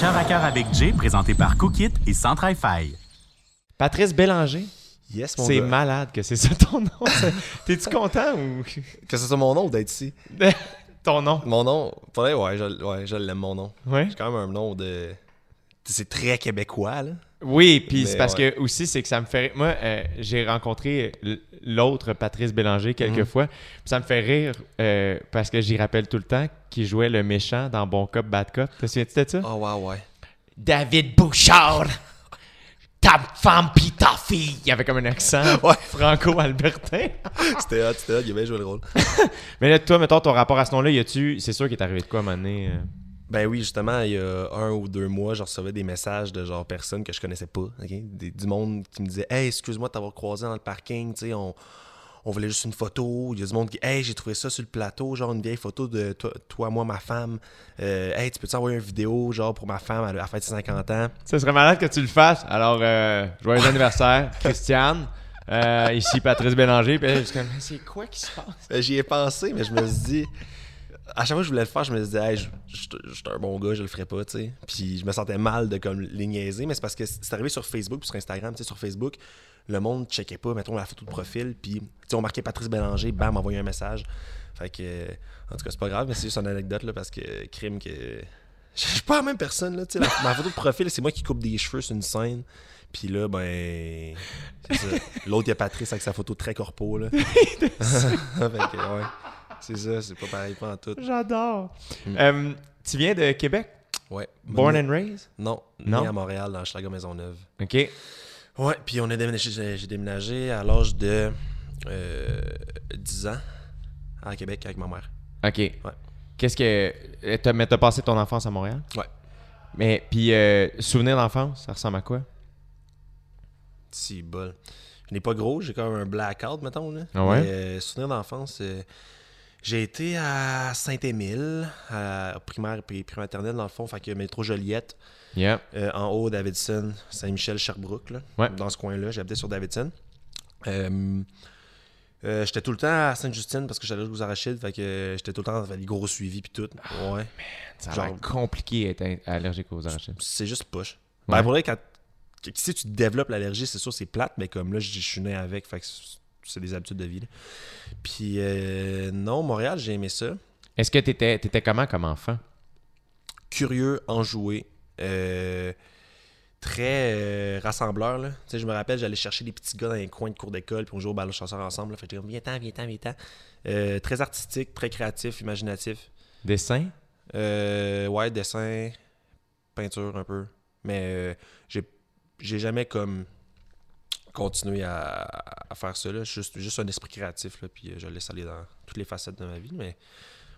Cœur à cœur avec Jay, présenté par Cookit et Centre fi Patrice Bélanger. Yes, mon C'est gars. malade que c'est ça ton nom. T'es-tu content ou? Que ce soit mon nom ou d'être ici. ton nom. Mon nom, ouais, je, ouais, je l'aime, mon nom. Ouais. C'est quand même un nom de. C'est très québécois, là. Oui, puis c'est parce ouais. que aussi, c'est que ça me fait. Moi, euh, j'ai rencontré l- l'autre Patrice Bélanger quelques Mhm. fois. puis Ça me fait rire euh, parce que j'y rappelle tout le temps qu'il jouait le méchant dans Bon Cop, Bad Cop. Te souviens-tu de ça? Oh, ouais, ouais. David Bouchard! Ta femme pis ta fille! Il y avait comme un accent Ouais. franco-albertain. C'était hot, c'était hot, il a bien joué le rôle. Mais là, toi, mettons, ton rapport à ce nom-là, y a-tu. C'est sûr qu'il est arrivé de quoi à un moment donné? euh? Ben oui, justement, il y a un ou deux mois, je recevais des messages de genre personnes que je connaissais pas? Des- du monde qui me disait Hey, excuse-moi de t'avoir croisé dans le parking, tu sais, on, on voulait juste une photo. Il y a du monde qui Hey, j'ai trouvé ça sur le plateau, genre une vieille photo de toi, toi moi, ma femme. Euh, hey, tu peux-tu envoyer une vidéo, genre pour ma femme, elle a fait ses 50 ans? Ça serait malade que tu le fasses. Alors, euh, joyeux anniversaire, Christiane. Euh, ici, Patrice Bélanger. Puis je suis comme, c'est quoi qui se passe? Ben, J'y ai pensé, mais je me suis dit. À chaque fois que je voulais le faire, je me disais, hey, je suis un bon gars, je le ferais pas, tu sais. Puis je me sentais mal de comme les niaiser, mais c'est parce que c'est arrivé sur Facebook puis sur Instagram, tu sais, sur Facebook, le monde checkait pas, mettons, la photo de profil, puis, tu sais, on marquait Patrice Bélanger, bam, envoyé un message. Fait que, en tout cas, c'est pas grave, mais c'est juste une anecdote, là, parce que, crime, que. Je suis pas la même personne, là, tu sais. Ma photo de profil, c'est moi qui coupe des cheveux sur une scène. Puis là, ben. L'autre, il y a Patrice avec sa photo très corpo, là. fait que, ouais. C'est ça, c'est pas pareil, pas en tout. J'adore. Mm. Euh, tu viens de Québec? Ouais. Born Né- and raised? Non, Non? né à Montréal, dans Schlager Maisonneuve. OK. Ouais, puis on a déménagé, j'ai j'ai déménagé à l'âge de euh, 10 ans à Québec avec ma mère. OK. Qu'est-ce que. euh, t'as- Mais t'as passé ton enfance à Montréal? Ouais. Mais, puis, euh, souvenir d'enfance, ça ressemble à quoi? Si, bol. Je n'ai pas gros, j'ai quand même un blackout, mettons. Là. Ah ouais? Mais, euh, souvenir d'enfance, euh, j'ai été à Saint-Émile, primaire et primaternelle, dans le fond, fait que métro Joliette, Yeah. euh, en haut Davidson, Saint-Michel, Sherbrooke, là, Ouais. dans ce coin-là. J'habitais sur Davidson. Euh, euh, j'étais tout le temps à Sainte-Justine parce que j'allais aux Arachides, fait que j'étais tout le temps dans les gros suivis puis tout. Ouais. Ça a Genre- compliqué d'être allergique aux arachides. C'est juste push. Ouais. Ben, pour vrai, quand si tu développes l'allergie, c'est sûr, c'est plate, mais comme là, je suis né avec, fait que c'est- des habitudes de vie. là. Puis euh, non, Montréal, j'ai aimé ça. Est-ce que t'étais étais comment comme enfant? Curieux, enjoué, euh, très euh, rassembleur. Là. Tu sais, je me rappelle, j'allais chercher des petits gars dans les coins de cours d'école, puis on jouait au ballon chasseur ensemble. Là, fait que j'étais comme, viens-t'en, viens-t'en, viens-t'en. Très artistique, très créatif, imaginatif. Dessin? Ouais, dessin, peinture un peu. Mais j'ai, j'ai jamais comme continué à, à faire ça. Là. Juste, juste un esprit créatif, là, puis euh, je laisse aller dans toutes les facettes de ma vie. Mais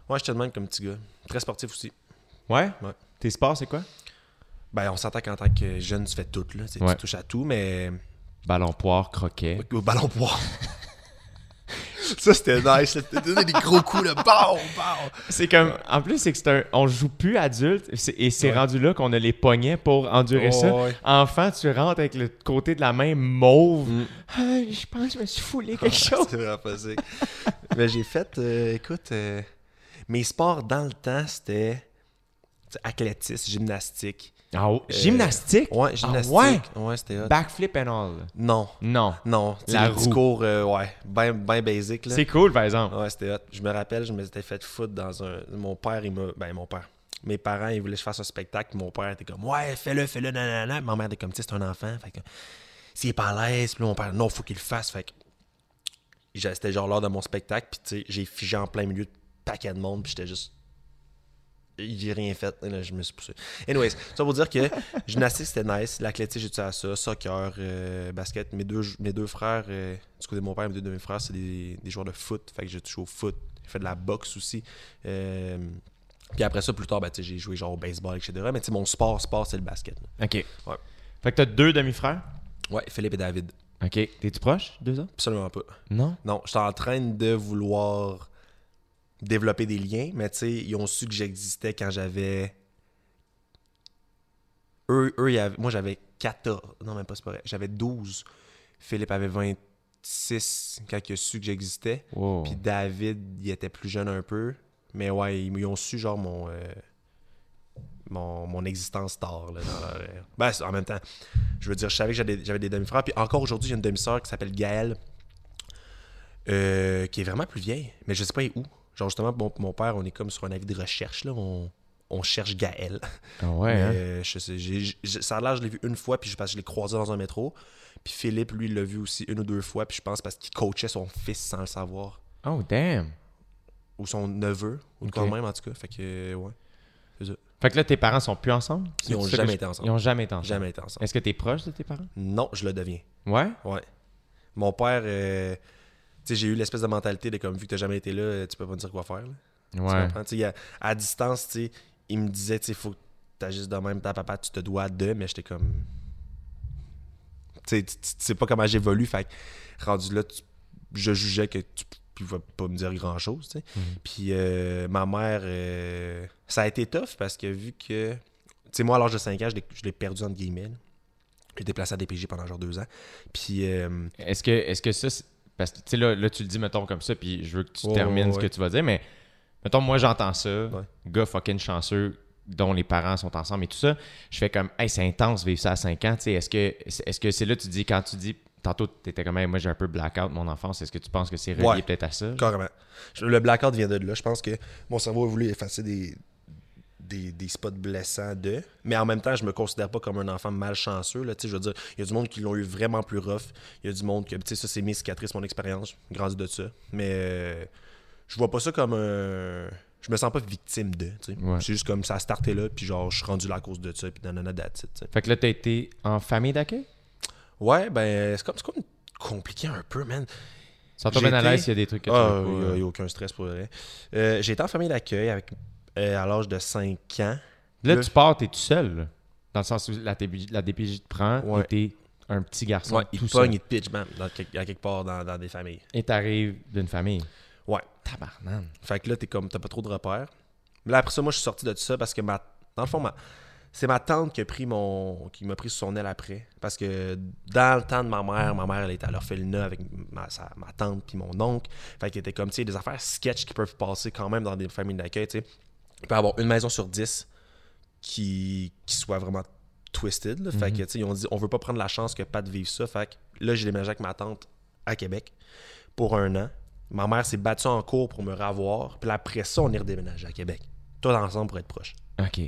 ouais, j'étais de même comme petit gars. Très sportif aussi. Ouais? Ouais. Tes sports, c'est quoi? Ben, on s'entend qu'en tant que jeune, tu fais tout. Là. Tu sais, Ouais. Tu touches à tout, mais Ballon poire, croquet. ballon poire. ça, c'était nice. T'as donné des gros coups, là. Bon, bon. C'est comme. En plus, c'est que c'est un. On joue plus adulte et c'est Ouais. rendu là qu'on a les poignets pour endurer Oh, ça. ouais. Enfant, tu rentres avec le côté de la main mauve. Mm. Ah, je pense que je me suis foulé quelque chose. C'est vraiment possible. Mais j'ai fait, euh, écoute, euh, mes sports dans le temps, c'était athlétisme, gymnastique. Ah, oh, gymnastique? Ouais, gymnastique. ouais? ouais, c'était hot. Backflip and all. Non, Non. non. La les petits roue. cours, euh, ouais, ben, ben basic. C'est cool, par exemple. Ouais, c'était hot. Je me rappelle, je me m'étais fait foutre dans un... Mon père, il m'a... Ben, mon père. Mes parents, ils voulaient que je fasse un spectacle. Mon père était comme, ouais, fais-le, fais-le, nanana. Ma mère était comme, tu sais, c'est un enfant. Fait que, s'il est pas à l'aise, puis là, mon père, non, faut qu'il le fasse. Fait que, c'était genre l'heure de mon spectacle. Puis, tu sais, j'ai figé en plein milieu de paquet de monde. Puis, j'étais juste. J'ai rien fait. Là, je me suis poussé. Anyways, ça pour dire que gymnastique, c'était nice. L'athlétisme, j'étais à ça? Soccer, euh, basket. Mes deux, mes deux frères, euh, du côté de mon père, mes deux de mes frères, c'est des, des joueurs de foot. Fait que j'ai touché au foot. J'ai fait de la boxe aussi. Euh, puis après ça, plus tard, ben, j'ai joué genre au baseball, etc. Mais mon sport, sport, c'est le basket. là. OK. Ouais. Fait que t'as deux demi-frères? Ouais, Philippe et David. OK. T'es-tu proche, deux autres? Absolument pas. Non? Non, j'étais en train de vouloir développer des liens, mais tu sais, ils ont su que j'existais quand j'avais. Eux, eux avaient- moi j'avais 14. Non, même pas, c'est pas vrai. J'avais 12. Philippe avait 26 quand il a su que j'existais. Wow. Puis David, il était plus jeune un peu. Mais ouais, ils, ils ont su genre mon. euh, mon, mon existence tard. Là, dans leur- Ben, en même temps, je veux dire, je savais que j'avais j'avais des demi-frères. Puis encore aujourd'hui, j'ai une demi-sœur qui s'appelle Gaëlle, euh, qui est vraiment plus vieille, mais je sais pas où. Genre, justement, mon, mon père, on est comme sur un avis de recherche. Là, on, on cherche Gaëlle. Ah ouais, hein? euh, je sais, ça a l'air, je l'ai vu une fois, puis je pense que je l'ai croisé dans un métro. Puis Philippe, lui, il l'a vu aussi une ou deux fois, puis je pense parce qu'il coachait son fils sans le savoir. Oh, damn. Ou son neveu, ou quand même, en tout cas. Fait que, euh, ouais. Fait que là, tes parents sont plus ensemble? Ils ont C'est ça jamais été ensemble. Ils ont jamais été ensemble. Jamais été ensemble. Est-ce que t'es proche de tes parents? Non, je le deviens. Ouais? Ouais. Mon père, euh, tu j'ai eu l'espèce de mentalité de comme, vu que t'as jamais été là, tu peux pas me dire quoi faire. là. Tu Ouais. comprends? Tu y a- à distance, tu il me disait, tu sais, faut que t'agisses de même, ta papa, tu te dois de, mais j'étais comme. Tu sais, pas comment j'évolue, fait rendu là, tu- je jugeais que tu pouvais pas me dire grand chose, tu sais. Mhm. Puis euh, ma mère, euh, ça a été tough parce que vu que. Tu sais, moi, à l'âge de 5 ans, je l'ai- perdu entre guillemets. J'ai été placé à DPJ pendant genre deux ans. Puis. euh, Est-ce que, est-ce que ça, parce que tu sais, là, là, tu le dis, mettons, comme ça, puis je veux que tu termines ouais, ce que tu vas dire, mais mettons, moi, j'entends ça, Ouais. gars fucking chanceux, dont les parents sont ensemble et tout ça, je fais comme, hey, c'est intense vivre ça à 5 ans, tu sais, est-ce que, est-ce que c'est là, tu dis, quand tu dis, tantôt, t'étais comme, Hey, moi, j'ai un peu blackout mon enfance, est-ce que tu penses que c'est relié Ouais. peut-être à ça? Carrément. Le blackout vient de là. Je pense que mon cerveau a voulu effacer des, des, des spots blessants de. Mais en même temps, je me considère pas comme un enfant malchanceux. Là. Je veux dire, il y a du monde qui l'ont eu vraiment plus rough. Il y a du monde que, tu sais, ça, c'est mes cicatrices, mon expérience. Grandi de ça. Mais euh, je vois pas ça comme un. Je me sens pas victime de. Ouais. C'est juste comme ça a starté là, puis genre, je suis rendu là à cause de ça, puis nanana, that's it. Fait que là, t'as été en famille d'accueil? Ouais, ben, c'est comme, c'est comme compliqué un peu, man. Sans toi bien à l'aise, il y a des trucs que tu Ah, il n'y a, aucun stress pour vrai. Euh, j'ai été en famille d'accueil avec, euh, à l'âge de 5 ans. Là, Là- tu pars, t'es tout seul, là. Dans le sens où la DPJ, la DPJ te prend Ouais. et t'es un petit garçon Ouais, il tout te pogne, il te pitch, bam, dans à quelque part dans, dans des familles. Et t'arrives d'une famille. Ouais. Tabarnane. Fait que là, t'es comme, t'as pas trop de repères. Là, après ça, moi, je suis sorti de tout ça parce que, ma, dans le fond, ma, c'est ma tante qui a pris mon, qui m'a pris sous son aile après. Parce que dans le temps de ma mère, ma mère, elle était à l'orphelinat avec ma, sa- ma tante puis mon oncle. Fait qu'il était comme, tu sais, des affaires sketch qui peuvent passer quand même dans des familles d'accueil, tu sais. Il peut y avoir une maison sur dix qui, qui soit vraiment twisted. là. Fait Mhm. que, tu sais, ils ont dit, on veut pas prendre la chance que Pat vive ça. Fait que là, j'ai déménagé avec ma tante à Québec pour un an. Ma mère s'est battue en cours pour me revoir. Puis après ça, on est redéménagé à Québec. Tous ensemble pour être proches. OK.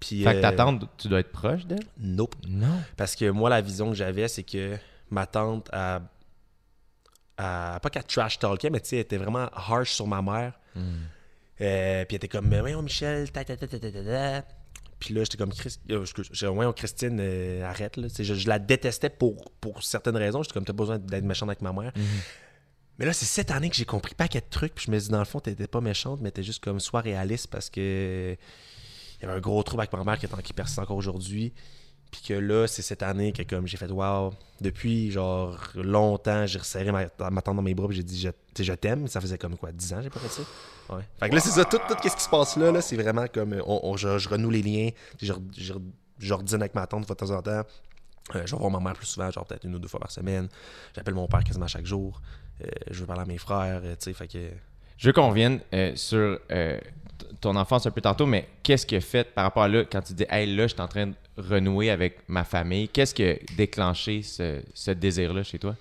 Puis, Fait que euh, ta tante, tu dois être proche d'elle? Nope. Non. Parce que moi, la vision que j'avais, c'est que ma tante, a, a- pas qu'elle trash talkait, mais tu sais, elle était vraiment harsh sur ma mère. Euh, puis elle était comme, mais voyons, Michel, ta ta ta ta ta ta. Puis là, j'étais comme, Chris, euh, excuse, j'ai- voyons, Christine, euh, arrête. Là. Je, je la détestais pour, pour certaines raisons. J'étais comme, t'as besoin d'être méchante avec ma mère. Mais là, c'est cette année que j'ai compris pas paquet de trucs. Puis je me dis, dans le fond, t'étais pas méchante, mais t'es juste comme, sois réaliste parce que il y avait un gros trouble avec ma mère qui, est en- qui persiste encore aujourd'hui. Puis que là, c'est cette année que comme j'ai fait wow, depuis genre longtemps, j'ai resserré ma, ma tante dans mes bras, j'ai dit je, je t'aime. Ça faisait comme quoi, 10 ans, j'ai pas fait ça? Ouais. Fait que là, c'est ça, tout, tout ce qui se passe là, là c'est vraiment comme euh, on, on- je, je renoue les liens, redîne avec ma tante de temps en temps. Euh, je vais voir ma mère plus souvent, genre peut-être une ou deux fois par semaine. J'appelle mon père quasiment chaque jour. Euh, je veux parler à mes frères, tu sais, fait que. Je veux qu'on revienne sur ton enfance un peu tantôt, mais qu'est-ce qui a fait par rapport à là, quand tu dis, hey, là, je suis en train renouer avec ma famille, qu'est-ce qui a déclenché ce, désir-là chez toi?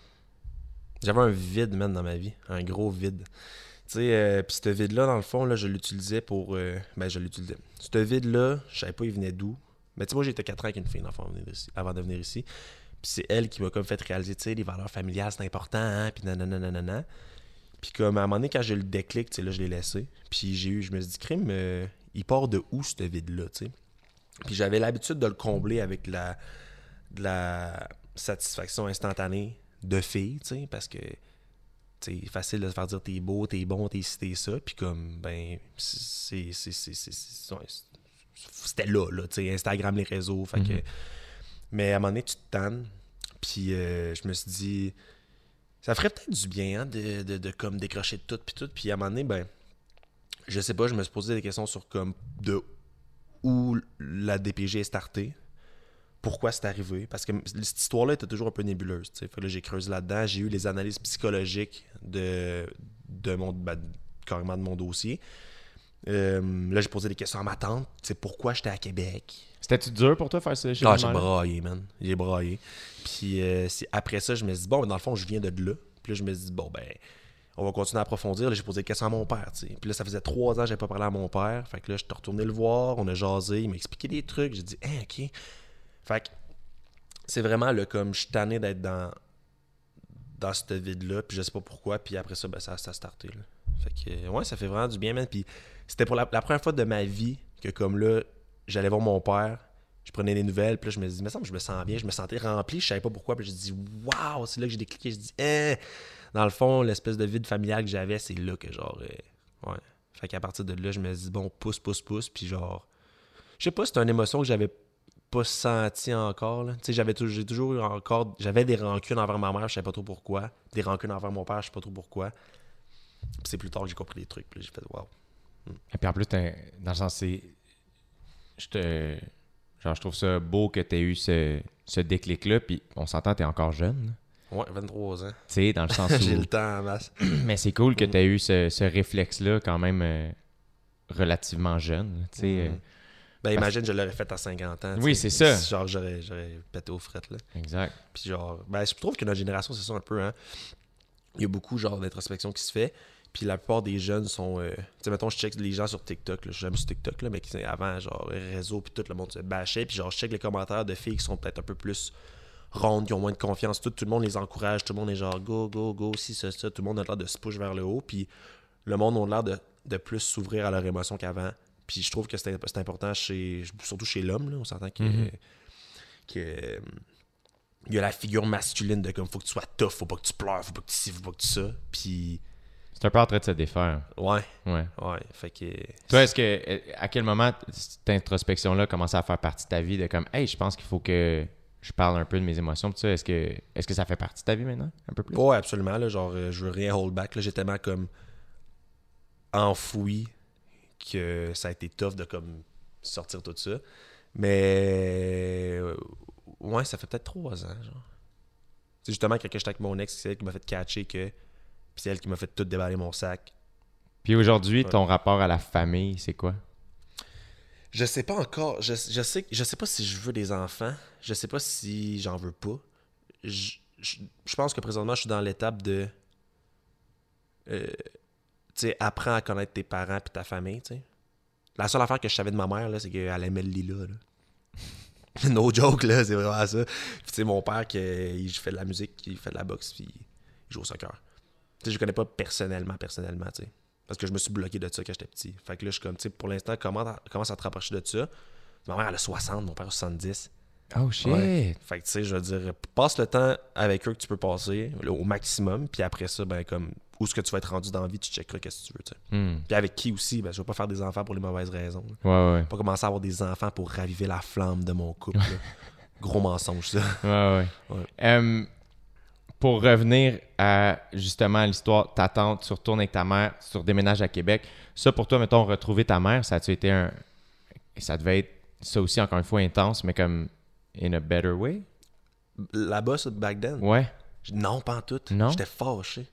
J'avais un vide, man, dans ma vie. Un gros vide. Tu sais, euh, puis ce vide-là, dans le fond, là, je l'utilisais pour. euh, ben, je l'utilisais. Ce vide-là, je savais pas, il venait d'où. Mais tu sais, moi, j'étais 4 ans avec une fille, dans le avant de venir ici-. Puis c'est elle qui m'a comme fait réaliser, tu sais, les valeurs familiales, c'est important, hein, puis nanana. Puis comme à un moment donné, quand j'ai eu le déclic, tu sais, là, je l'ai laissé. Puis j'ai eu, je me suis dit, crime, euh, il part de où, ce vide-là, tu sais? Puis j'avais l'habitude de le combler avec la, de la satisfaction instantanée de fille, tu sais, parce que c'est facile de se faire dire t'es beau, t'es bon, t'es ci, t'es ça. Puis comme, ben, c'est. C'était là, là, tu sais, Instagram, les réseaux. Fait que. Mais à un moment donné, tu te tannes. Puis euh, je me suis dit, ça ferait peut-être du bien hein, de, de, de comme décrocher de tout, puis tout. Puis à un moment donné, ben, je sais pas, je me suis posé des questions sur comme de où la DPG est startée pourquoi c'est arrivé? Parce que cette histoire-là était toujours un peu nébuleuse. Fait que là, j'ai creusé là-dedans. J'ai eu les analyses psychologiques de, de mon, ben, carrément de mon dossier. Euh, là, j'ai posé des questions à ma tante. Sais, pourquoi j'étais à Québec? C'était-tu dur pour toi faire ce Ah, j'ai braillé, man. J'ai braillé. Puis euh, c'est- après ça, je me suis dit, bon, dans le fond, je viens de là. Puis là, je me suis dit, bon, ben, on va continuer à approfondir. J'ai posé des questions à mon père. Puis là, ça faisait trois ans que j'avais pas parlé à mon père. Fait que là, je suis retourné le voir, on a jasé, il m'a expliqué des trucs. J'ai dit, hein, ok. Fait que c'est vraiment le comme, je suis tanné d'être dans, dans cette vide-là. Puis je sais pas pourquoi. Puis après ça, ben, ça, a starté, là. Fait que, euh, ouais, ça fait vraiment du bien, man. Puis c'était pour la, première fois de ma vie que, comme là, j'allais voir mon père, je prenais des nouvelles, puis là, je me dis, mais ça, je me sens bien, je me sentais rempli, je savais pas pourquoi, puis je dis, waouh, c'est là que j'ai décliqué, je dis, hein, dans le fond, l'espèce de vide familial que j'avais, c'est là que, genre, euh, ouais. Fait qu'à partir de là, je me dis, bon, pousse, pousse, pousse, puis genre, je sais pas, c'est une émotion que j'avais pas senti encore. Tu sais, j'avais j'ai toujours eu encore, j'avais des rancunes envers ma mère, je savais pas trop pourquoi, des rancunes envers mon père, je sais pas trop pourquoi. C'est plus tard que j'ai compris les trucs, puis j'ai fait, waouh. Et puis en plus, dans le sens, c'est. Je te. Genre, je trouve ça beau que tu aies eu ce, ce déclic-là, puis on s'entend, t'es encore jeune. Ouais, 23 ans. Tu sais, dans le sens j'ai où. le temps en masse. Mais c'est cool que tu aies eu ce, ce réflexe-là quand même euh, relativement jeune. Tu sais, euh, Mhm. Ben, imagine, je l'aurais fait à 50 ans. Oui, c'est ça. Genre, j'aurais, j'aurais pété aux frettes, là. exact. Puis genre, ben, je trouve que notre génération, c'est ça un peu, hein. Il y a beaucoup, genre, d'introspection qui se fait. Puis la plupart des jeunes sont... euh, Tu sais, mettons, je check les gens sur TikTok, là. Je suis jamais sur TikTok, là, mais qui, avant, genre, les réseaux, puis tout le monde se bâchait. Puis genre, je check les commentaires de filles qui sont peut-être un peu plus rondes, qui ont moins de confiance. Tout, tout le monde les encourage. Tout le monde est genre, go, go, go, si, ça, ça. Tout le monde a l'air de se push vers le haut. Puis le monde a l'air de, de plus s'ouvrir à leurs émotions qu'avant. Puis je trouve que c'est c'est important, chez, surtout chez l'homme. là. On s'entend que, Mhm. que il y a la figure masculine de comme faut que tu sois tough, faut pas que tu pleures, faut pas que tu ci, faut pas que tu ça. Puis C'est un peu en train de se défaire. ouais, Ouais. ouais, fait que Toi, est-ce que. À quel moment cette introspection-là commençait à faire partie de ta vie de comme, hey, je pense qu'il faut que je parle un peu de mes émotions, tout ça. Est-ce que, est-ce que ça fait partie de ta vie maintenant, un peu plus? ouais, absolument là, genre euh, je veux rien hold back là, j'ai tellement comme enfoui que ça a été tough de comme sortir tout ça. Mais euh, ouais, ça fait peut-être trois ans, genre. C'est justement quand j'étais avec mon ex, c'est elle qui m'a fait catcher que puis c'est elle qui m'a fait tout déballer mon sac. Puis aujourd'hui, Ouais. ton rapport à la famille, c'est quoi? Je sais pas encore. Je, je sais, je sais pas si je veux des enfants. Je sais pas si j'en veux pas. Je, je- je pense que présentement, je suis dans l'étape de. euh, tu sais, apprends à connaître tes parents et ta famille, tu sais. La seule affaire que je savais de ma mère, là, c'est qu'elle aimait le lilas, là. no joke, là, c'est vraiment ça. Puis, tu sais, mon père, qui, il fait de la musique, il fait de la boxe, puis il joue au soccer. Tu sais, je connais pas personnellement, personnellement, tu sais. Parce que je me suis bloqué de ça quand j'étais petit. Fait que là, je suis comme, tu sais, pour l'instant, comment commence à te rapprocher de ça? Ma mère, elle a 60, mon père a 70. Oh shit! Ouais. Fait que, tu sais, je veux dire, passe le temps avec eux que tu peux passer là, au maximum. Puis après ça, ben, comme, où est-ce que tu vas être rendu dans la vie, tu checkeras qu'est-ce que tu veux, tu sais. Hmm. Puis avec qui aussi, ben, je veux pas faire des enfants pour les mauvaises raisons. là. Ouais, ouais. Pas commencer à avoir des enfants pour raviver la flamme de mon couple. Gros mensonge, ça. Ouais, ouais. Ouais. Pour revenir à justement à l'histoire, ta tante, tu retournes avec ta mère, tu déménages à Québec. Ça, pour toi, mettons, retrouver ta mère, ça a-tu été un. Ça devait être, ça aussi, encore une fois, intense, mais comme in a better way? Là-bas, ça, back then, Ouais. non, pas en tout. Non? J'étais fâché.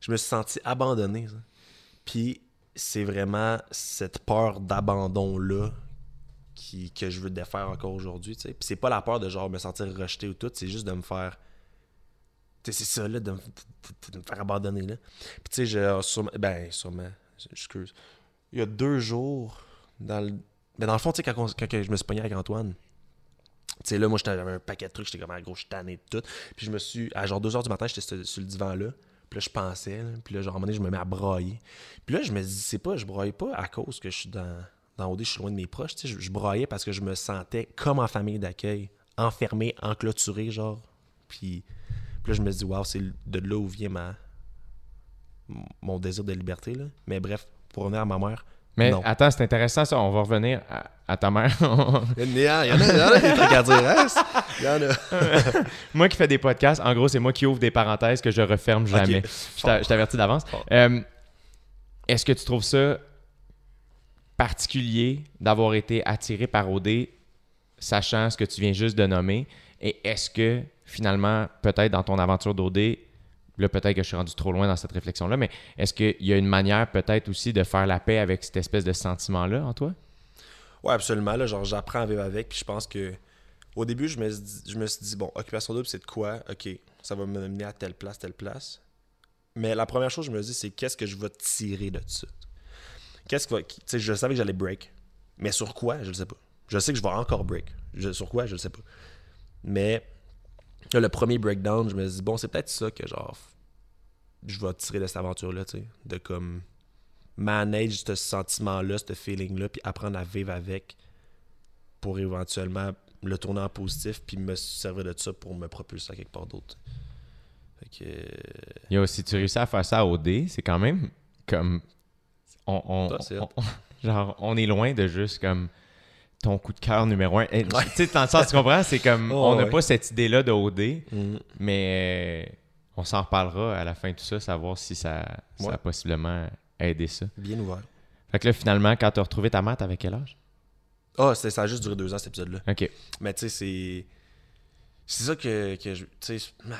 Je me suis senti abandonné. ça. Puis c'est vraiment cette peur d'abandon-là qui, que je veux défaire encore aujourd'hui. tu sais. Puis c'est pas la peur de genre me sentir rejeté ou tout, c'est juste de me faire. C'est ça, là, de, me- faire abandonner. Là. Puis tu sais, je. sûrement- ben, sûrement. Excuse. Il y a deux jours, dans le. Mais dans le fond, tu sais, quand, quand je me suis pogné avec Antoine, tu sais, là, moi, j'avais un paquet de trucs, j'étais comme, ah, gros, je tanné de tout. Puis je me suis, à genre 2h du matin, j'étais sur, le divan-là. Puis là, je pensais, là, puis là, genre, à un moment donné, je me mets à brailler. Puis là, je me dis, c'est pas, je braille pas à cause que je suis dans, dans OD, je suis loin de mes proches, tu sais, je, braillais parce que je me sentais comme en famille d'accueil, enfermé, enclôturé, genre. Puis, puis là, je me dis, waouh, c'est de là où vient ma, mon désir de liberté, là. Mais bref, pour revenir à ma mère, Mais Non. attends, c'est intéressant ça. On va revenir à, à ta mère. il y en a, il y en a, il y en a des trucs à dire, hein? Il y en a. moi qui fais des podcasts, en gros, c'est moi qui ouvre des parenthèses que je referme jamais. Je t'a- je t'avertis d'avance. Fort. Euh, Est-ce que tu trouves ça particulier d'avoir été attiré par OD, sachant ce que tu viens juste de nommer? Et est-ce que finalement, peut-être dans ton aventure d'OD, là, peut-être que je suis rendu trop loin dans cette réflexion-là, mais est-ce qu'il y a une manière peut-être aussi de faire la paix avec cette espèce de sentiment-là en toi? Ouais, absolument. Là, genre, j'apprends à vivre avec. Je pense que au début, je me, suis dit- bon, occupation double, c'est de quoi? Ok, ça va me mener à telle place, telle place. Mais la première chose que je me dis, c'est qu'est-ce que je vais tirer de ça? Qu'est-ce que va- Tu sais, je savais que j'allais break. Mais sur quoi? Je ne sais pas. Je sais que je vais encore break. Sur quoi? Je ne sais pas. Mais là, le premier breakdown, je me dis, bon, c'est peut-être ça que genre, je vais tirer de cette aventure-là, tu sais. De comme manage ce sentiment-là, ce feeling-là, puis apprendre à vivre avec pour éventuellement le tourner en positif, puis me servir de ça pour me propulser à quelque part d'autre. Fait que. euh, Il y a aussi, tu réussis à faire ça au dé, c'est quand même comme. On, on- Ça, c'est on- on- genre, on est loin de juste comme ton coup de cœur numéro un. Eh, Tu sais, dans le sens, tu comprends? C'est comme, Oh, on n'a ouais. pas cette idée-là de OD, mm, mais euh, on s'en reparlera à la fin de tout ça, savoir si ça, ça a possiblement aidé ça. bien ouvert. Fait que là, finalement, quand tu as retrouvé ta mère, t'avais quel âge? Ah, ça a juste duré deux ans cet épisode-là. OK. Mais tu sais, c'est. C'est ça que, que je. Tu sais. ah.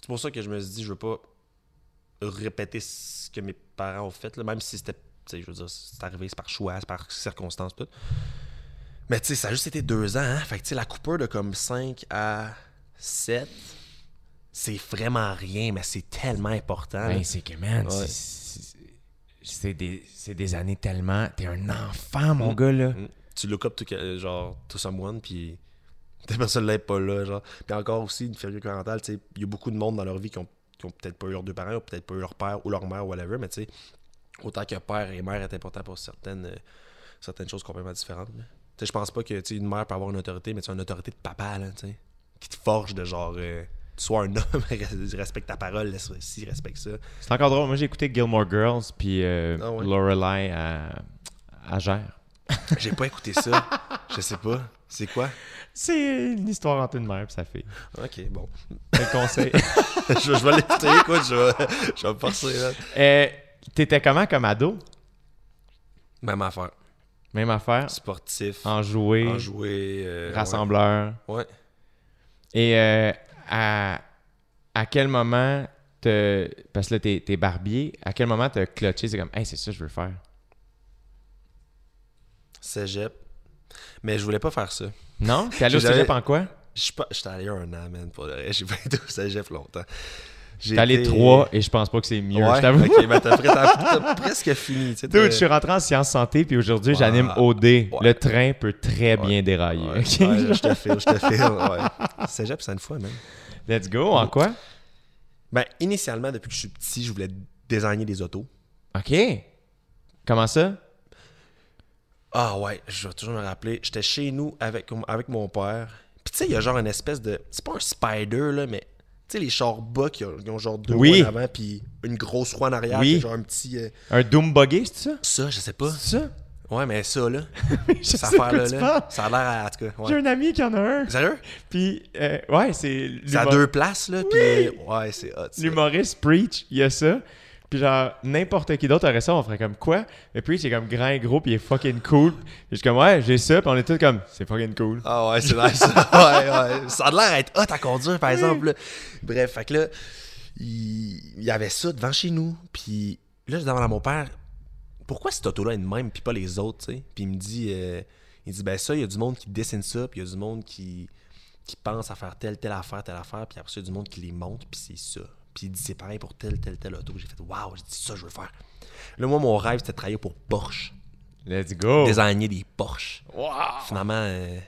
C'est pour ça que je me suis dit, je veux pas répéter ce que mes parents ont fait, là, même si c'était. Je veux dire, c'est arrivé, c'est par choix, c'est par circonstance, tout. Mais tu sais, ça a juste été deux ans, hein. Fait que tu sais, la coupure de comme 5 à 7, c'est vraiment rien, mais c'est tellement important. là. Ben, c'est que, man, Ouais. c'est- des, des années tellement. T'es un enfant, mon Mm. gars, là. Mm. Tu look up to, que- genre, to someone, puis ta personne là pas là, genre. Puis encore aussi, une figure parentale, tu sais, il y a beaucoup de monde dans leur vie qui ont, qui ont peut-être pas eu leurs deux parents, ou peut-être pas eu leur père ou leur mère, whatever, mais tu sais, autant que père et mère est important pour certaines, euh, certaines choses complètement différentes. je pense pas que, une mère peut avoir une autorité, mais tu as une autorité de papa, là, qui te forge de genre, euh, tu sois un homme, respecte ta parole, si respecte ça. C'est encore drôle. Moi, j'ai écouté Gilmore Girls puis euh, Ah ouais. Lorelai à, à Gère. J'ai pas écouté ça, je sais pas. C'est quoi? C'est une histoire entre une mère et sa fille. Ok, bon. Le conseil? je, je vais l'écouter, écoute, je vais, je vais me forcer, là. Euh, T'étais comment comme ado? Même affaire. Même affaire? Sportif, Enjoué, enjoué, euh, rassembleur. Ouais. ouais. Et euh, à, à quel moment te. Parce que là, t'es t'es barbier. À quel moment t'as clutché? C'est comme, hey, c'est ça que je veux faire. Cégep. Mais je voulais pas faire ça. Non? T'es allé au cégep en quoi? Je suis pas- J'étais allé un an, man, pour le reste. J'ai pas été au cégep longtemps. Allé été- trois et je pense pas que c'est mieux. Ouais, je t'avoue. ok, ben t'as, pre- t'as- t'as presque fini. Tu t'as- je suis rentré en sciences santé puis aujourd'hui j'anime OD. Ouais. Le train peut très Ouais. bien dérailler. Je te file, je te file. Ouais. Cégep, c'est une fois, man. Let's go. En quoi? Ben, initialement, depuis que je suis petit, je voulais designer des autos. OK. Comment ça? Ah ouais, je vais toujours me rappeler. J'étais chez nous avec, avec mon père. Puis tu sais, il y a genre une espèce de. C'est pas un spider, là, mais. Tu sais, les chars bas qui ont, qui ont genre deux Oui. roues en avant, puis une grosse roue en arrière, Oui. puis genre un petit. euh, Un Doom Buggy, c'est ça? Ça, je sais pas. C'est ça? Ouais, mais ça, là. Affaire-là, tu là. Ça a l'air à. En tout cas, J'ai un ami qui en a un. Sérieux? Puis, euh, ouais, c'est C'est à l'humo- deux places, là, puis. Ouais, c'est hot. ça. l'humoriste Preach, il y a ça. Puis genre, n'importe qui d'autre aurait ça, on ferait comme quoi? Mais Preach, il est comme grand et gros, puis il est fucking cool. Puis je suis comme, ouais, j'ai ça, puis on est tous comme, c'est fucking cool. Ah ouais, c'est nice. ouais, ouais. Ça a l'air d'être hot à conduire, par exemple. là. Bref, fait que là, il y avait ça devant chez nous. Puis là, je demande à mon père, pourquoi cette auto-là est de même, puis pas les autres, tu sais? Puis il me dit, euh, il dit, ben ça, il y a du monde qui dessine ça, puis il y a du monde qui, qui pense à faire telle, telle affaire, telle affaire, puis après ça, il y a du monde qui les monte, puis c'est ça. Puis il dit, c'est pareil pour telle, telle, telle auto. J'ai fait, waouh, j'ai dit, ça, je veux faire. Là, moi, mon rêve, c'était de travailler pour Porsche. Let's go. Désigner des Porsche. Wow. Finalement, euh,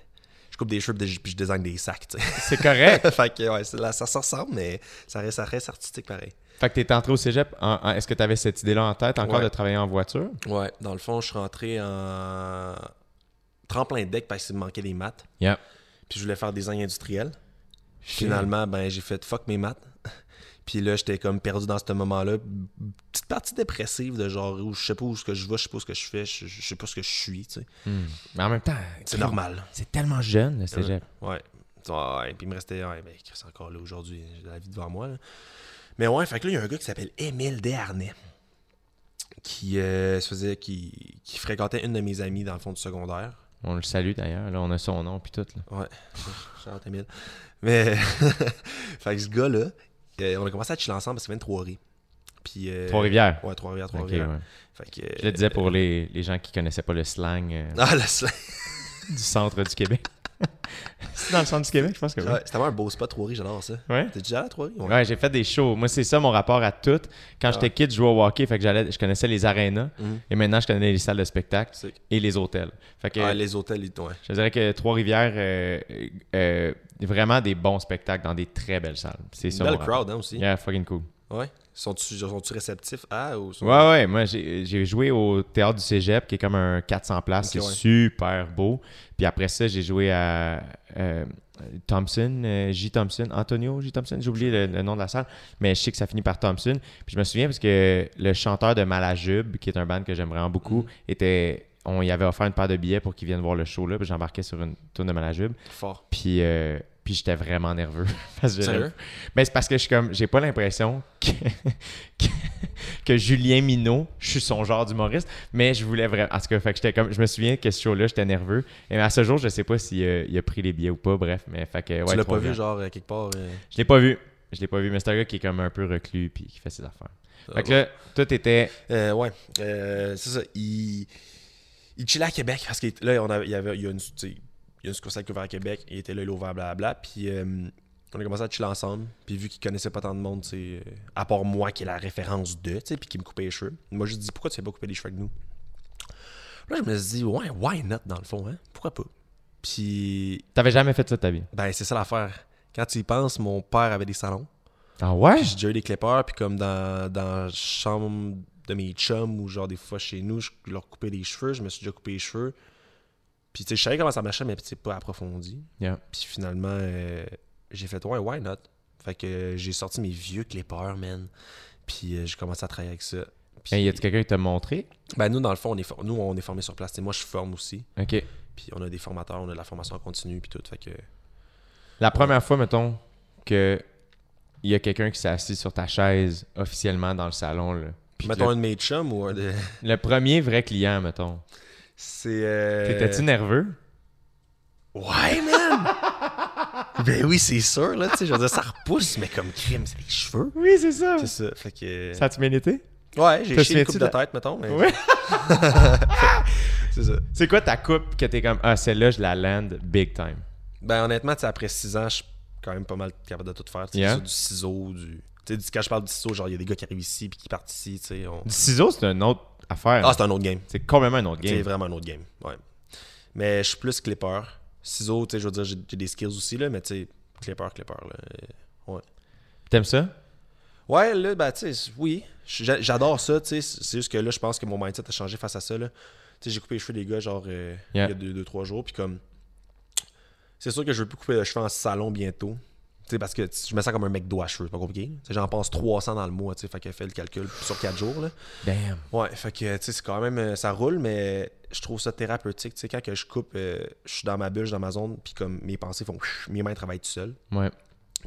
je coupe des cheveux puis je design des sacs, tu. C'est correct. fait que, ouais, là, ça se ressemble, mais ça reste, ça reste artistique pareil. fait que t'es entré au cégep. en- en- Est-ce que t'avais cette idée-là en tête encore Ouais. de travailler en voiture? Ouais, dans le fond, je suis rentré en tremplin de deck parce qu'il me manquait des maths. Yep. Puis je voulais faire design industriel. Finalement, ben, j'ai fait fuck mes maths. Puis là, j'étais comme perdu dans ce moment-là. Petite partie dépressive de genre où je sais pas où ce que je vais, je sais pas ce que je fais, je, je sais pas ce que je suis, tu sais. Hmm. Mais en même temps, C'est normal. C'est tellement jeune, le cégep. Ouais. Ouais, puis il me restait. Ouais, ben, c'est encore là aujourd'hui. J'ai la vie devant moi. là. Mais ouais, fait que là, il y a un gars qui s'appelle Émile Desharnais. Qui euh, se faisait. Qui, qui fréquentait une de mes amies dans le fond du secondaire. On le salue d'ailleurs. Là, on a son nom puis tout. Là. Ouais. Charles Émile. Mais. fait que ce gars-là, euh, on a commencé à chiller ensemble parce qu'il vient de Trois-Rivières. Puis, euh, Trois-Rivières? Ouais, Trois-Rivières, Trois-Rivières. ouais. Fait que, Je le disais pour les, les gens qui connaissaient pas le slang euh, Ah, le slang. du centre du Québec. c'est dans le centre du Québec, je pense que oui. Ouais, c'était vraiment un beau spot, Trois-Rivières, j'adore ça. Ouais. T'es déjà allé à Trois-Rivières? Ouais, j'ai fait des shows. Moi, c'est ça mon rapport à tout. Quand j'étais kid, je jouais au hockey, fait que j'allais, je connaissais les arénas. Mhm. Et maintenant, je connais les salles de spectacle C'est- et les hôtels. Fait que Ah, les hôtels, ils- ouais. je dirais que Trois-Rivières, euh, euh, vraiment des bons spectacles dans des très belles salles. C'est ça. belle crowd, hein, aussi. Yeah, fucking cool. Ouais. Sont-tu réceptifs à ou sont- Ouais, ouais, moi j'ai joué au théâtre du cégep qui est comme un 400 places, Ok, c'est ouais. super beau. Puis après ça, j'ai joué à euh, Thompson, euh, J. Thompson, Antonio J. Thompson, j'ai oublié le, le nom de la salle, mais je sais que ça finit par Thompson. Puis je me souviens parce que le chanteur de Malajube, qui est un band que j'aime vraiment beaucoup, Mm. était. On y avait offert une paire de billets pour qu'il vienne voir le show là, puis j'embarquais sur une tourne de Malajube. Fort. Puis, euh, puis j'étais vraiment nerveux. parce que Sérieux? ben, c'est parce que je suis comme, j'ai pas l'impression que, que, que Julien Minot, je suis son genre d'humoriste, mais je voulais vraiment. En tout cas, fait que j'étais comme, je me souviens que ce show-là, j'étais nerveux. Et à ce jour, je sais pas s'il a, il a pris les billets ou pas, bref, mais fait que. tu l'as pas vu, genre, euh, quelque part? euh, Je l'ai pas vu. Je l'ai pas vu, mais c'est un gars qui est comme un peu reclus puis qui fait ses affaires. Ah, Fait que là, tout était. Euh, ouais, c'est ça. Il, il chillait à Québec parce que là, on avait, il y avait il y a une, il y a qui est ouverte à Québec. Il était là, il a ouvert, blablabla. Puis euh, on a commencé à chiller ensemble. Puis vu qu'il connaissait pas tant de monde, euh, à part moi qui est la référence de, puis qui me coupait les cheveux. Moi, je dis pourquoi tu fais pas couper les cheveux avec nous? Là, je me suis dit, ouais, why not dans le fond, hein? Pourquoi pas? Puis, T'avais jamais fait ça de ta vie? ben, c'est ça l'affaire. Quand tu y penses, mon père avait des salons. Ah ouais? Puis j'ai déjà eu des clippers, puis comme dans, dans la chambre de mes chums ou genre des fois chez nous, je leur coupais les cheveux, je me suis déjà coupé les cheveux. Puis tu sais, je savais comment ça marchait, mais c'est pas approfondi. Yeah. Puis finalement, euh, j'ai fait ouais, why not? Fait que euh, j'ai sorti mes vieux clippers, man. Puis euh, j'ai commencé à travailler avec ça. Puis, Hey, y a-tu quelqu'un qui t'a montré? ben nous, dans le fond, on est, for- nous, on est formés sur place. Moi, je forme aussi. Ok. Puis on a des formateurs, on a de la formation en continu, puis tout. Fait que La première fois, mettons, que il y a quelqu'un qui s'est assis sur ta chaise officiellement dans le salon, là. Puis mettons le, un de mes chums ou un de. le premier vrai client, mettons. C'est. euh, T'étais-tu nerveux? Ouais, man! ben oui, c'est sûr, là, tu sais, je veux dire, ça repousse, mais comme crime, c'est les cheveux. Oui, c'est ça. C'est ça, fait que... Ça a-tu bien été? Ouais, j'ai chié une coupe de de- tête, mettons, mais... Ouais. c'est ça. C'est quoi ta coupe que t'es comme, ah, celle-là, je la land big time? Ben honnêtement, après 6 ans, je suis quand même pas mal capable de tout faire, tu sais, Yeah. du ciseau, du... Tu sais, quand je parle du ciseau, genre, il y a des gars qui arrivent ici, puis qui partent ici, tu sais, on... Du ciseau, c'est une autre Ah, c'est un autre game. c'est complètement un autre C'est game. vraiment un autre game, ouais. Mais je suis plus clipper. Ciseaux, tu sais, je veux dire, j'ai des skills aussi, là, mais tu sais, clipper, clipper, là. euh, Ouais. T'aimes ça? Ouais, là, ben, tu sais, oui. J'a- J'adore ça, tu sais. C'est juste que là, je pense que mon mindset a changé face à ça, là. Tu sais, j'ai coupé les cheveux des gars, genre, euh, Yeah. il y a deux, deux, trois jours, puis comme. C'est sûr que je veux plus couper les cheveux en salon bientôt. Tu sais, parce que je me sens comme un mec doigt à cheveux, c'est pas compliqué. J'en passe 300 dans le mois, tu sais, fait que fait le calcul sur 4 jours, là. Damn. Ouais, fait que, tu sais, c'est quand même. euh, Ça roule, mais je trouve ça thérapeutique. Tu sais, quand que je coupe, euh, je suis dans ma suis dans ma zone, puis comme mes pensées font. Mes mains travaillent tout seules. Ouais.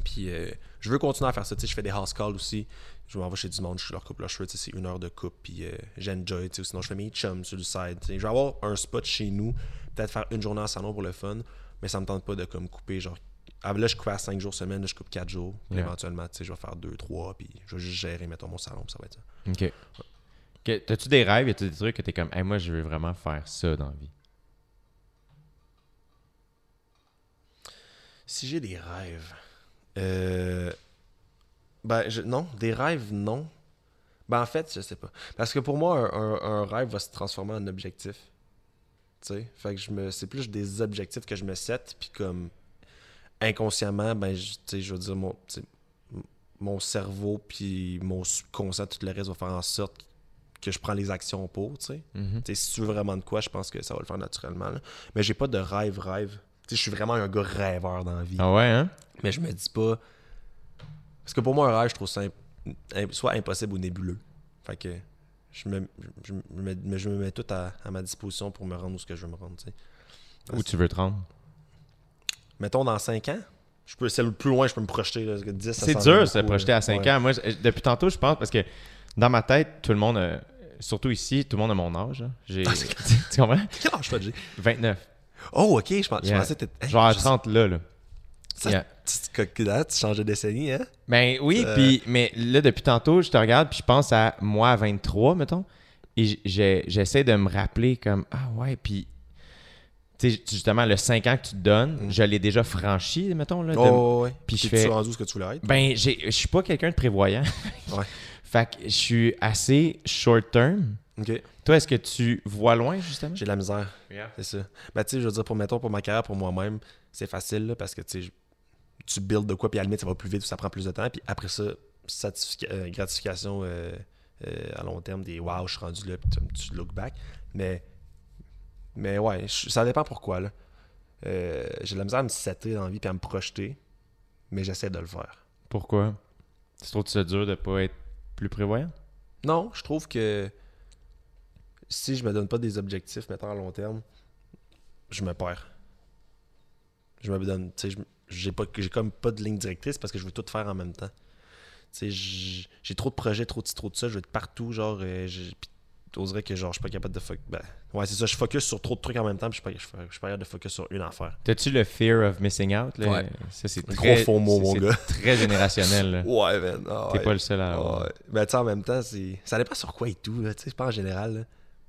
Puis euh, je veux continuer à faire ça. Tu sais, je fais des house calls aussi. Je m'en vais chez du monde, je leur coupe leurs cheveux. C'est une heure de coupe. Puis euh, j'enjoy. tu sais, Sinon, je fais mes chums sur le side. tu sais. Je vais avoir un spot chez nous. Peut-être faire une journée en salon pour le fun. Mais ça me tente pas de comme couper. Genre, ah, là, je coupe à 5 jours semaine. Là, je coupe 4 jours. Yeah. éventuellement, tu sais, je vais faire 2, 3. Puis je vais juste gérer, mettons, mon salon. puis Ça va être ça. OK. Ok. T'as-tu des rêves? Y a-tu des trucs que t'es comme, hey, moi, je veux vraiment faire ça dans la vie? Si j'ai des rêves. Euh... Ben, je- non, des rêves, non. Ben, en fait, je sais pas. Parce que pour moi, un, un- un rêve va se transformer en objectif. Tu sais? Fait que je me... c'est plus des objectifs que je me set, puis comme inconsciemment, ben, je- je veux dire, mon, mon cerveau, puis mon subconscient, tout le reste va faire en sorte que je prends les actions pour, tu sais. Mhm. Tu sais, si tu veux vraiment de quoi, je pense que ça va le faire naturellement. là. Mais j'ai pas de rêve, rêve. Tu sais, je suis vraiment un gars rêveur dans la vie. Ah ouais, hein? Mais je me dis pas. Parce que pour moi, un rêve, je trouve ça imp- imp- soit impossible ou nébuleux. Fait que je me, je, me, je me mets tout à, à ma disposition pour me rendre où ce que je veux me rendre. tu sais. Où tu veux te rendre? Mettons dans 5 ans, je peux, c'est le plus loin je peux me projeter. Là, 10, ça C'est dur de se projeter à 5 Ouais. ans. Moi, je- depuis tantôt, je pense, parce que dans ma tête, tout le monde, surtout ici, tout le monde a mon âge. hein. J'ai, Ah, c'est- tu comprends? Quel âge Jay? 29. Oh, ok, je, pense, je Yeah. pensais que hey, Genre à je sais- 30 là, là. Ça, Yeah. tu, là, tu changes de décennie, hein? Ben oui, Euh. puis mais là, depuis tantôt, je te regarde, puis je pense à moi à 23, mettons, et j'essaie de me rappeler comme, ah ouais, puis, justement, le 5 ans que tu te donnes, Mm. je l'ai déjà franchi, mettons, là. de- Oh, ouais. puis je tu fais- rendu ce que tu voulais être? Ben, je suis pas quelqu'un de prévoyant. Ouais. fait que je suis assez short term. Ok. Toi, est-ce que tu vois loin, justement? J'ai de la misère. C'est ça. Ben, tu sais, je veux dire, pour, mettons, pour ma carrière, pour moi-même, c'est facile, là, parce que, tu tu builds de quoi, puis à la limite, ça va plus vite, ça prend plus de temps, puis après ça, euh, gratification euh, euh, à long terme, des wow, je suis rendu là, puis tu, tu look back. Mais, mais ouais, je- ça dépend pourquoi, là. Euh, j'ai de la misère à me setter dans la vie, puis à me projeter, mais j'essaie de le faire. Pourquoi? Tu trouves c'est dur de pas être plus prévoyant? Non, je trouve que si je me donne pas des objectifs, mettons à long terme, je me perds. Je me donne, tu sais, je- j'ai pas, j'ai comme pas de ligne directrice parce que je veux tout faire en même temps. Tu sais, j- j'ai trop de projets, trop de ci, trop de ça, je veux être partout, genre, euh, t'oserais que genre, je suis pas capable de focus. Ben, ouais, c'est ça, je focus sur trop de trucs en même temps, puis je suis pas, je suis pas capable de focus sur une affaire. T'as-tu le fear of missing out? Là? Ouais. Ça, c'est Un très, gros faux mot, mon gars. très générationnel. là. Ouais, man. ah T'es ouais. pas le seul à avoir. ouais. Ben, tu sais, en même temps, c'est... ça dépend sur quoi et tout, là, tu sais, c'est pas en général, là.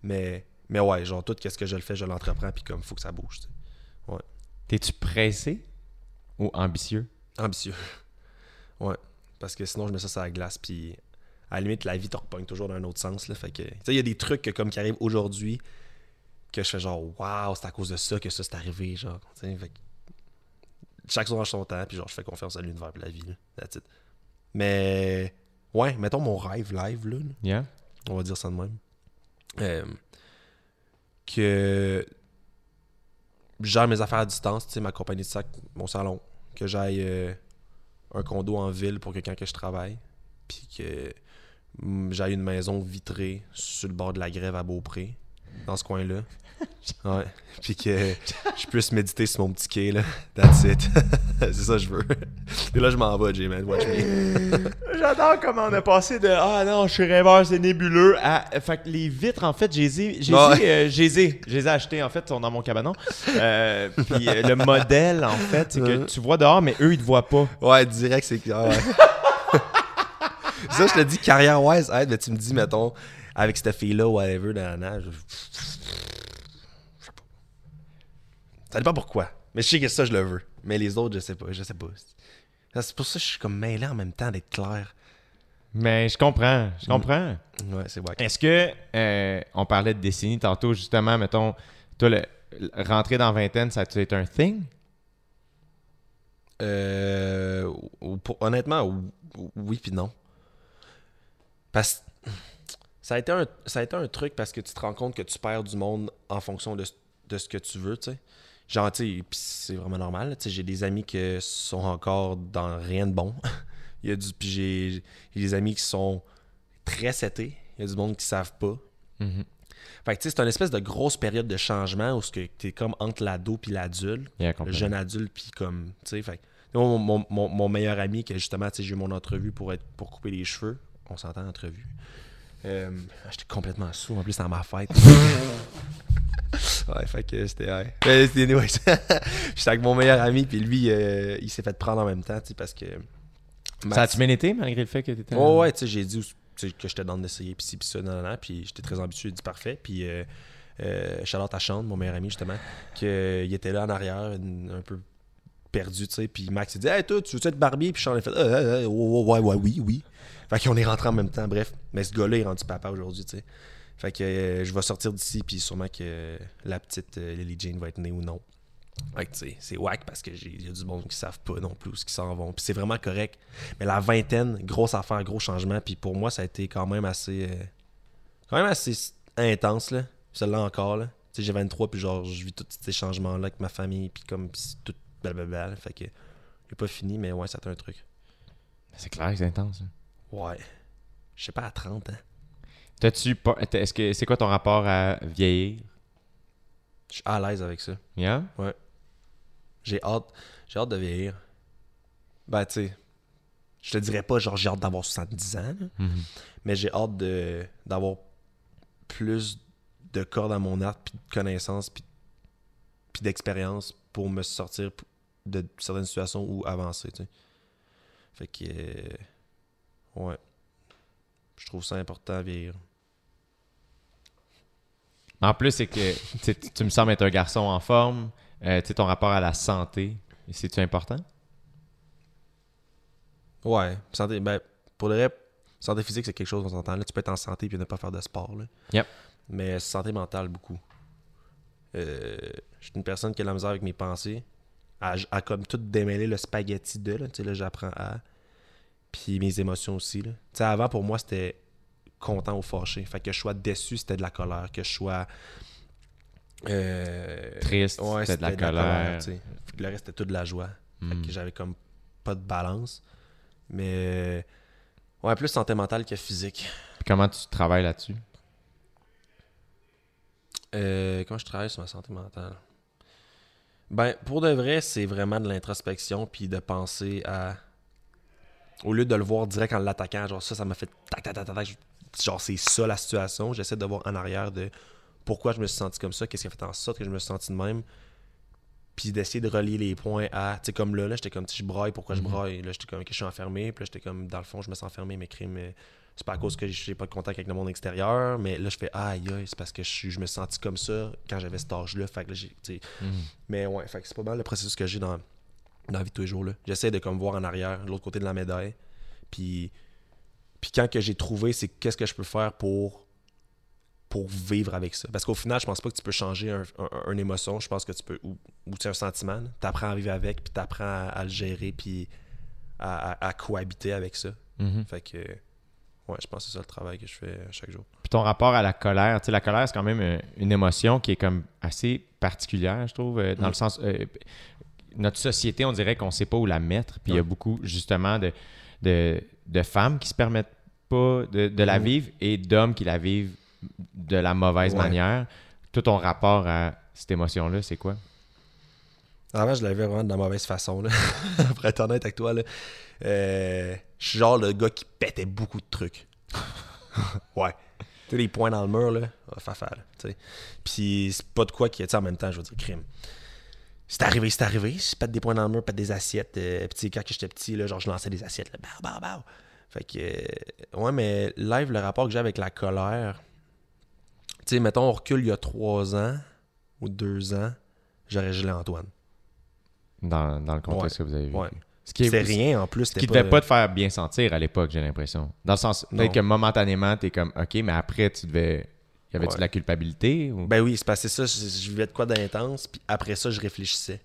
Mais, mais ouais, genre, tout qu'est-ce que je le fais, je l'entreprends, puis comme, faut que ça bouge, tu sais. T'es-tu pressé ou ambitieux? Ambitieux. Ouais. Parce que sinon, je mets ça sur la glace, puis à la limite, la vie te repogne toujours dans un autre sens, là. Fait que, tu sais, il y a des trucs que, comme qui arrivent aujourd'hui que je fais genre, waouh, c'est à cause de ça que ça c'est arrivé, genre. Fait que chaque jour en son temps, puis genre, je fais confiance à l'univers et la vie, là. Mais, ouais, mettons mon rêve live, là. Yeah? on va dire ça de même. Euh, que je gère mes affaires à distance, tu sais, ma compagnie de sac, mon salon, que j'aille euh, un condo en ville pour quelqu'un que je travaille, puis que mm, j'aille une maison vitrée sur le bord de la grève à Beaupré, dans ce coin-là. Ouais. Puis que je puisse méditer sur mon petit quai, là. That's it. C'est ça que je veux. Et là, je m'en vais, J-Man. Watch me. J'adore comment on a passé de Ah non, je suis rêveur, c'est nébuleux à. Fait que les vitres, en fait, j'ai les ai- j'ai j'ai achetées, en fait, sont dans mon cabanon. Euh, puis euh, le modèle, en fait, c'est que tu vois dehors, mais eux, ils te voient pas. Ouais, direct, c'est ouais. Ça, je te dis carrière-wise, hey, mais tu me dis, mettons, avec cette fille-là, whatever, dans la je... je sais pas. Ça dépend pourquoi. Mais je sais que ça, je le veux. Mais les autres, je sais pas. Je sais pas. C'est pour ça que je suis comme mêlé en même temps d'être clair. Mais je comprends, je comprends. Ouais, c'est wack. Est-ce que, euh, on parlait de décennie tantôt, justement, mettons, toi, le, rentrer dans vingtaine, ça a-tu été un thing? Euh, honnêtement, ou- ou- oui puis non. Parce ça a, été un, ça a été un truc parce que tu te rends compte que tu perds du monde en fonction de, de ce que tu veux, tu sais. Genre, tu sais, c'est vraiment normal. Tu sais, j'ai des amis qui sont encore dans rien de bon. Il y a du, puis j'ai des amis qui sont très setés. Il y a du monde qui savent pas. Mhm. Fait que tu sais, c'est une espèce de grosse période de changement où tu es comme entre l'ado puis l'adulte Yeah, le jeune adulte puis comme tu sais fait que- mon, mon, mon, mon meilleur ami que justement tu sais j'ai eu mon entrevue pour être pour couper les cheveux on s'entend entrevue euh, j'étais complètement sous en plus c'était ma fête ouais fait que c'était ouais. Mais c'était- anyway, j'étais avec mon meilleur ami puis lui euh, il s'est fait prendre en même temps tu sais parce que Ça a-tu bien été, malgré le fait que t'étais... Ouais, ouais, tu sais, j'ai dit que j'étais dans d'essayer, puis ci, puis ça, nan, puis j'étais très ambitieux, il dit parfait. Puis, euh, euh, Charlotte à Chante, mon meilleur ami, justement, qu'il était là en arrière, un peu perdu, tu sais. Puis Max, il dit Hey, toi, tu veux être barbier Puis Charles a fait ah, ah, ouais, ouais, ouais, oui, oui. Fait qu'on est rentrés en même temps, bref. Mais ce gars-là est rendu papa aujourd'hui, tu sais. Fait que euh, je vais sortir d'ici, puis sûrement que la petite euh, Lily Jane va être née ou non. Fait que, tu sais, c'est whack parce que j'ai il y a du monde qui savent pas non plus où qui s'en vont. Puis c'est vraiment correct. Mais la vingtaine, grosse affaire, gros changement. Puis pour moi, ça a été quand même assez. euh, quand même assez intense, là. Celle-là encore, là. Tu sais, j'ai 23, puis genre, je vis tous ces changements-là avec ma famille, puis comme, pis tout blablabla. Fait que. J'ai pas fini, mais ouais, c'était un truc. C'est clair que c'est intense. hein. Ouais. Je sais pas, à 30 ans. T'as-tu pas... Est-ce que... C'est quoi ton rapport à vieillir? Je suis à l'aise avec ça. Yeah? J'ai hâte. J'ai hâte de vieillir. Ben, tu sais. Je te dirais pas, genre, j'ai hâte d'avoir 70 ans, là. Mhm. mais j'ai hâte de d'avoir plus de cordes à mon arc, puis de connaissances, puis, puis d'expérience pour me sortir de certaines situations ou avancer, tu sais. Fait que. euh, ouais. Je trouve ça important à vieillir. En plus, c'est que tu me sembles être un garçon en forme. Euh, tu sais, ton rapport à la santé, c'est-tu important? Ouais. Santé, ben, pour le vrai, santé physique, c'est quelque chose qu'on s'entend. Là, tu peux être en santé puis ne pas faire de sport. Là. Yep. Mais santé mentale, beaucoup. Euh, je suis une personne qui a la misère avec mes pensées. À, à comme tout démêler le spaghetti de, là. Tu sais, là, j'apprends à. Puis mes émotions aussi, là. Tu sais, avant, pour moi, c'était content ou fâché. Fait que je sois déçu, c'était de la colère. Que je sois. euh, Triste, ouais, c'était de la colère. Fait que le reste, c'était tout de la joie. Fait Hmm. que j'avais comme pas de balance. Mais. Ouais, plus santé mentale que physique. Puis comment tu travailles là-dessus? Euh, comment je travaille sur ma santé mentale? Ben, pour de vrai, c'est vraiment de l'introspection puis de penser à. Au lieu de le voir direct en l'attaquant, genre ça, ça m'a fait tac, tac, tac, tac, genre c'est ça la situation. J'essaie de voir en arrière de pourquoi je me suis senti comme ça, qu'est-ce qui a fait en sorte que je me suis senti de même. Puis d'essayer de relier les points à. Tu sais, comme là, là j'étais comme, je braille, pourquoi Mhm. je braille? Là, j'étais comme, ok, je suis enfermé. Puis là, j'étais comme, dans le fond, je me sens enfermé, mes crimes. euh, C'est pas à cause que j'ai pas de contact avec le monde extérieur. Mais là, je fais, aïe, aïe, c'est parce que je, je me suis senti comme ça quand j'avais cet âge-là. Fait que là, j'ai. sais, mais ouais, fait que c'est pas mal le processus que j'ai dans, dans la vie de tous les jours. là. J'essaie de comme voir en arrière, de l'autre côté de la médaille. Puis, puis quand que j'ai trouvé, c'est qu'est-ce que je peux faire pour, pour vivre avec ça. Parce qu'au final, je pense pas que tu peux changer un, un- une émotion. Je pense que tu peux. Ou, ou tu sais, un sentiment. Tu apprends à vivre avec, puis tu apprends à, à le gérer, puis à, à- à cohabiter avec ça. Mhm. Fait que. Ouais, je pense que c'est ça le travail que je fais chaque jour. Puis ton rapport à la colère, tu sais, la colère, c'est quand même euh, une émotion qui est comme assez particulière, je trouve, euh, dans Mm. le sens... euh, notre société, on dirait qu'on sait pas où la mettre. Puis il y a beaucoup, justement, de, de, de femmes qui se permettent pas de, de la Mm. vivre et d'hommes qui la vivent de la mauvaise Ouais. manière. Tout ton rapport à cette émotion-là, c'est quoi? Avant, je l'avais vraiment de la mauvaise façon, là. pour être honnête avec toi. Là. Euh, je suis genre le gars qui pétait beaucoup de trucs. ouais. Tu sais, les points dans le mur, là, ah, fafa, là. Puis c'est pas de quoi qui est, en même temps, je veux dire, crime. C'est arrivé, c'est arrivé. Je pète des points dans le mur, pète des assiettes. Euh, puis tu quand j'étais petit, là, genre, je lançais des assiettes, là, bah, bah, bah. Fait que, euh, ouais, mais live, le rapport que j'ai avec la colère, tu sais, mettons, on recule il y a trois ans ou deux ans, j'aurais gelé Antoine. Dans, dans le contexte que vous avez? Ouais. Ce qui est- rien en plus. Ce qui devait pas te faire bien sentir à l'époque, j'ai l'impression. Dans le sens, peut-être que momentanément, t'es comme, OK, mais après, tu devais... Y avait-tu Ouais. de la culpabilité? Ou... Ben oui, c'est c'est ça, je, je vivais de quoi d'intense, puis après ça, je réfléchissais.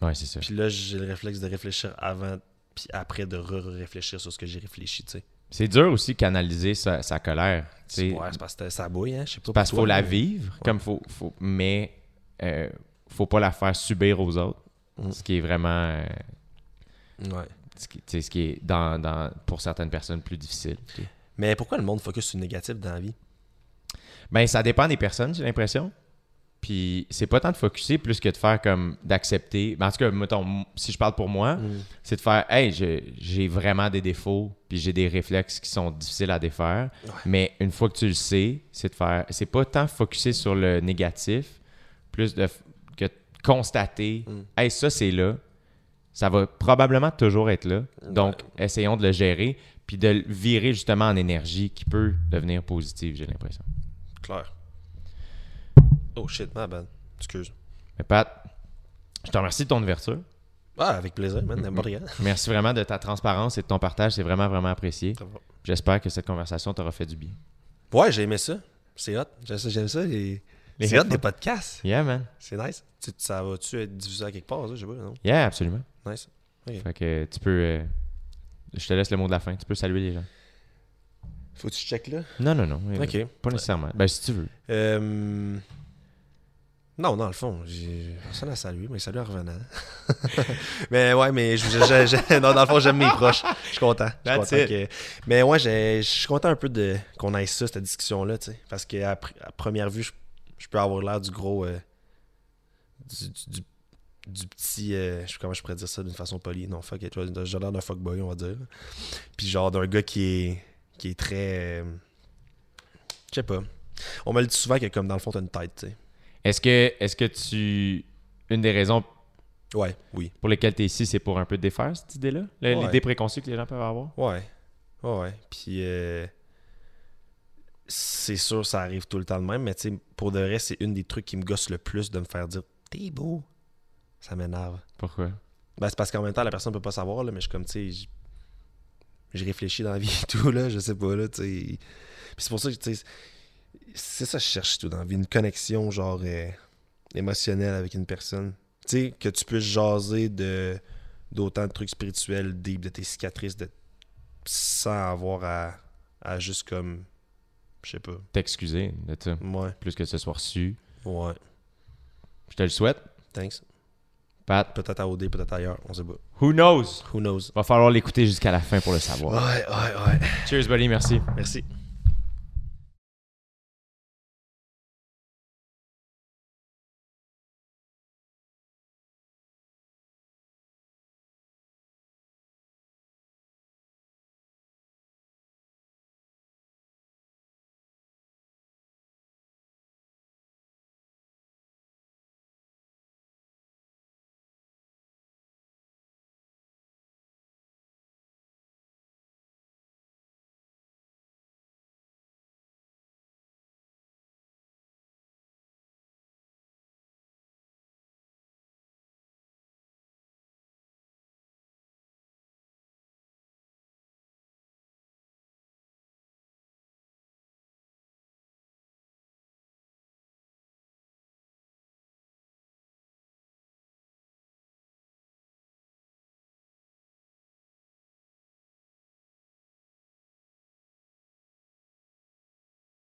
ouais, c'est ça. Puis là, j'ai le réflexe de réfléchir avant, puis après de re-réfléchir sur ce que j'ai réfléchi, tu sais. C'est dur aussi canaliser sa, sa colère. tu sais. Ouais, c'est parce que ça bouille, hein, je sais pas. parce qu'il faut la vivre, comme faut, faut, mais euh, faut pas la faire subir aux autres. Mm. Ce qui est vraiment, euh, Ouais. ce qui, ce qui est dans, dans, pour certaines personnes plus difficile. Mais pourquoi le monde focus sur le négatif dans la vie? Ben, ça dépend des personnes, j'ai l'impression. Puis c'est pas tant de focuser plus que de faire comme d'accepter. Ben, en tout cas, mettons, si je parle pour moi, Mm. c'est de faire Hey, j'ai vraiment des défauts, puis j'ai des réflexes qui sont difficiles à défaire. Ouais. Mais une fois que tu le sais, c'est de faire. C'est pas tant focuser sur le négatif, plus de que de constater Mm. Hey, ça c'est là. Ça va probablement toujours être là. Donc, essayons de le gérer, puis de le virer justement en énergie qui peut devenir positive, j'ai l'impression. Clair. Oh shit, ma bad. Excuse. Mais Pat, je te remercie de ton ouverture. Ah, avec plaisir, man. Merci vraiment de ta transparence et de ton partage. C'est vraiment, vraiment apprécié. J'espère que cette conversation t'aura fait du bien. Ouais, j'ai aimé ça. C'est hot. J'aime ça, les- C'est hot des podcasts. Yeah, man. C'est nice. Tu- ça va-tu être diffusé à quelque part, ça? Je sais pas, non? Yeah, absolument. Nice. Fait que tu peux. euh, je te laisse le mot de la fin. Tu peux saluer les gens. Faut que tu check là? Non, non, non. euh, Ok. Pas nécessairement. Ben, si tu veux. Euh... Non, dans le fond, j'ai personne à saluer, mais salut en revenant. mais ouais, mais je, je- je- non, dans le fond, j'aime mes proches. Je suis content. Je suis content que- Mais ouais, je suis content un peu de qu'on aille ça, cette discussion-là, tu sais. Parce qu'à pr- à première vue, je, peux avoir l'air du gros. euh, du, du- du- du petit. euh, je sais comment je pourrais dire ça d'une façon polie. Non, fuck it. J'ai l'air d'un fuckboy, on va dire. Puis genre d'un gars qui est, qui est très. euh, je sais pas. On me le dit souvent que, comme dans le fond, t'as une tête, tu sais. Est-ce que, est-ce que tu. Une des raisons Ouais, oui. pour lesquels tu es ici, c'est pour un peu défaire cette idée-là? Ouais. L'idée préconçue que les gens peuvent avoir? Ouais. Ouais, ouais. Puis, euh, c'est sûr, ça arrive tout le temps de même, mais tu sais, pour de vrai, c'est une des trucs qui me gosse le plus de me faire dire T'es beau. Ça m'énerve. Pourquoi? Ben, c'est parce qu'en même temps, la personne peut pas savoir, là, mais je suis comme, tu sais, je réfléchis dans la vie et tout, là, je sais pas, là, tu sais. Puis c'est pour ça que, tu sais, c'est ça que je cherche tout dans la vie, une connexion, genre, euh, émotionnelle avec une personne. Tu sais, que tu puisses jaser de d'autant de trucs spirituels, deep, de tes cicatrices, de, sans avoir à, à juste comme, je sais pas, T'excuser de ça. ouais, Plus que ce soit reçu. ouais, Je te le souhaite. thanks. Pat, Peut-être à OD, peut-être ailleurs, on sait pas. who knows? Who knows? Va falloir l'écouter jusqu'à la fin pour le savoir. Ouais, ouais, ouais. Cheers, buddy. Merci. Merci.